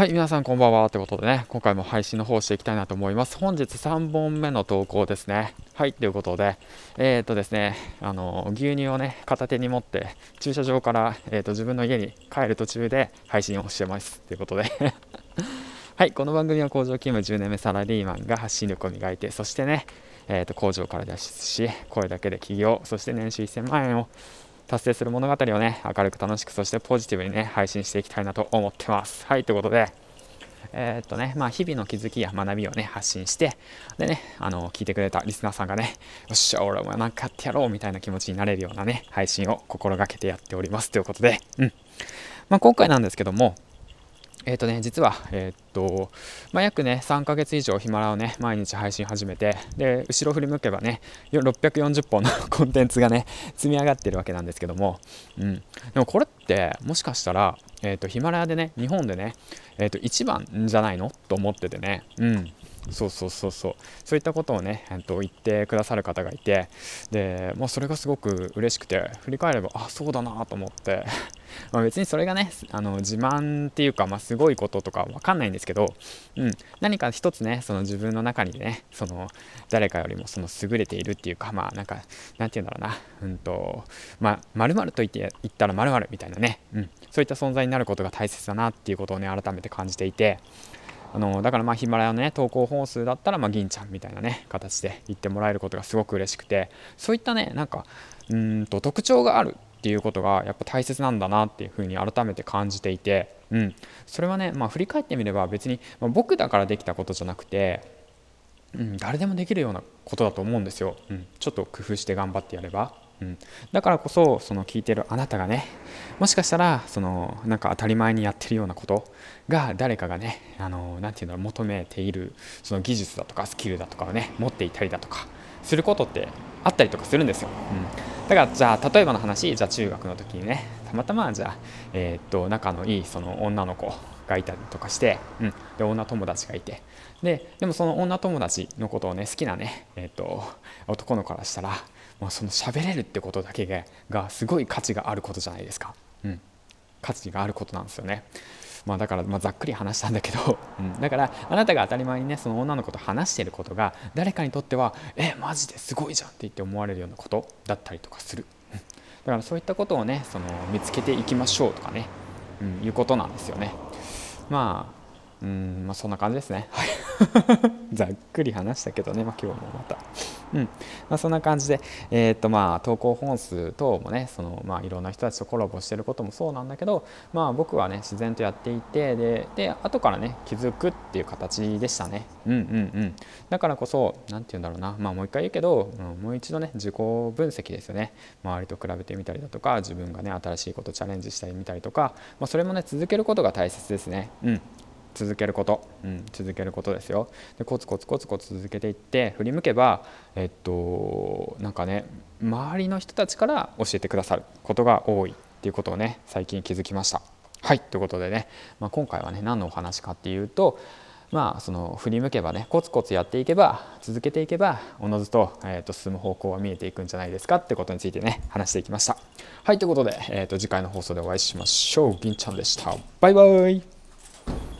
はい、皆さんこんばんは。ということでね、今回も配信の方していきたいなと思います。本日3本目の投稿ですね。はい、ということで、えー、っとですね、あの、牛乳をね、片手に持って、駐車場から、えー、っと自分の家に帰る途中で配信をしてます。ということで はい、この番組は工場勤務10年目サラリーマンが発信力を磨いて、そしてね、えー、と工場から脱出し、声だけで起業、そして年収1000万円を達成する物語をね、明るく楽しく、そしてポジティブにね、配信していきたいなと思ってます。はい、ということで、えー、っとね、まあ、日々の気づきや学びをね、発信して、でね、あの、聞いてくれたリスナーさんがね、よっしゃ、俺もなんかやってやろうみたいな気持ちになれるようなね、配信を心がけてやっております。ということで、うん。まあ、今回なんですけども、えっ、とね、実は、えっ、ー、と、まあ、約ね、3ヶ月以上ヒマラをね、毎日配信始めて、で、後ろ振り向けばね、640本の コンテンツがね、積み上がってるわけなんですけども、うん。でもこれって、もしかしたら、えっ、ー、と、ヒマラヤでね、日本でね、えっ、と、一番じゃないの？と思っててね、うん。そうそうそうそう。そういったことをね、えっと、言ってくださる方がいて。で、まあ、それがすごく嬉しくて振り返ればあそうだなと思って。ま別にそれがねあの自慢っていうか、まあ、すごいこととかわかんないんですけど、うん、何か一つねその自分の中にねその誰かよりもその優れているっていうかまあなんかなんて言うんだろうな。うんとまあ〇〇と言って言ったら〇〇みたいなね、うん、そういった存在になることが大切だなっていうことをね改めて感じていてあのだからまあヒマラヤのね投稿本数だったらまあ銀ちゃんみたいなね形で言ってもらえることがすごく嬉しくてそういったねなんかうんと特徴があるっていうことがやっぱ大切なんだなっていうふうに改めて感じていて、うん、それはね、まあ、振り返ってみれば別に、まあ、僕だからできたことじゃなくて、うん、誰でもできるようなことだと思うんですよ、うん、ちょっと工夫して頑張ってやれば。うん、だからこそその聞いてるあなたがねもしかしたらそのなんか当たり前にやってるようなことが誰かがねあのなて言うんだろう求めているその技術だとかスキルだとかをね持っていたりだとかすることってあったりとかするんですよ、うん、だからじゃあ例えばの話じゃあ中学の時にねたまたまじゃあ、えー、っと仲のいいその女の子がいたりとかして、うん、で女友達がいて。ででもその女友達のことをね好きなね、えー、っと男の子からしたらまあ、その喋れるってことだけがすごい価値があることじゃないですか、うん、価値があることなんですよね。まあ、だから、ま、ざっくり話したんだけど、うん、だからあなたが当たり前にねその女の子と話してることが誰かにとってはえマジですごいじゃんって言って思われるようなことだったりとかする、うん、だからそういったことをねその見つけていきましょうとかね、うん、いうことなんですよね。まあうんまあそんな感じですね。はい。ざっくり話したけどね、まあ、今日もまた。うん。まあ、そんな感じで、えーとまあ、投稿本数等もねその、まあ、いろんな人たちとコラボしてることもそうなんだけど、まあ、僕はね自然とやっていてでで後からね気づくっていう形でしたね。うんうんうん。だからこそ何て言うんだろうな、まあ、もう一回言うけど、うん、もう一度ね自己分析ですよね。周りと比べてみたりだとか自分がね新しいことチャレンジしたりみたりとか、まあ、それもね続けることが大切ですね。うん続けること、うん、続けることですよ。でコツコツコツコツ続けていって振り向けばえっとなんかね周りの人たちから教えてくださることが多いっていうことをね最近気づきました。はいということでね、まあ、今回はね何のお話かっていうとまあその振り向けばねコツコツやっていけば続けていけばおのずと,、えー、と進む方向は見えていくんじゃないですかってことについてね話していきました。はいということで、えー、と次回の放送でお会いしましょう。銀ちゃんでした。バイバイ。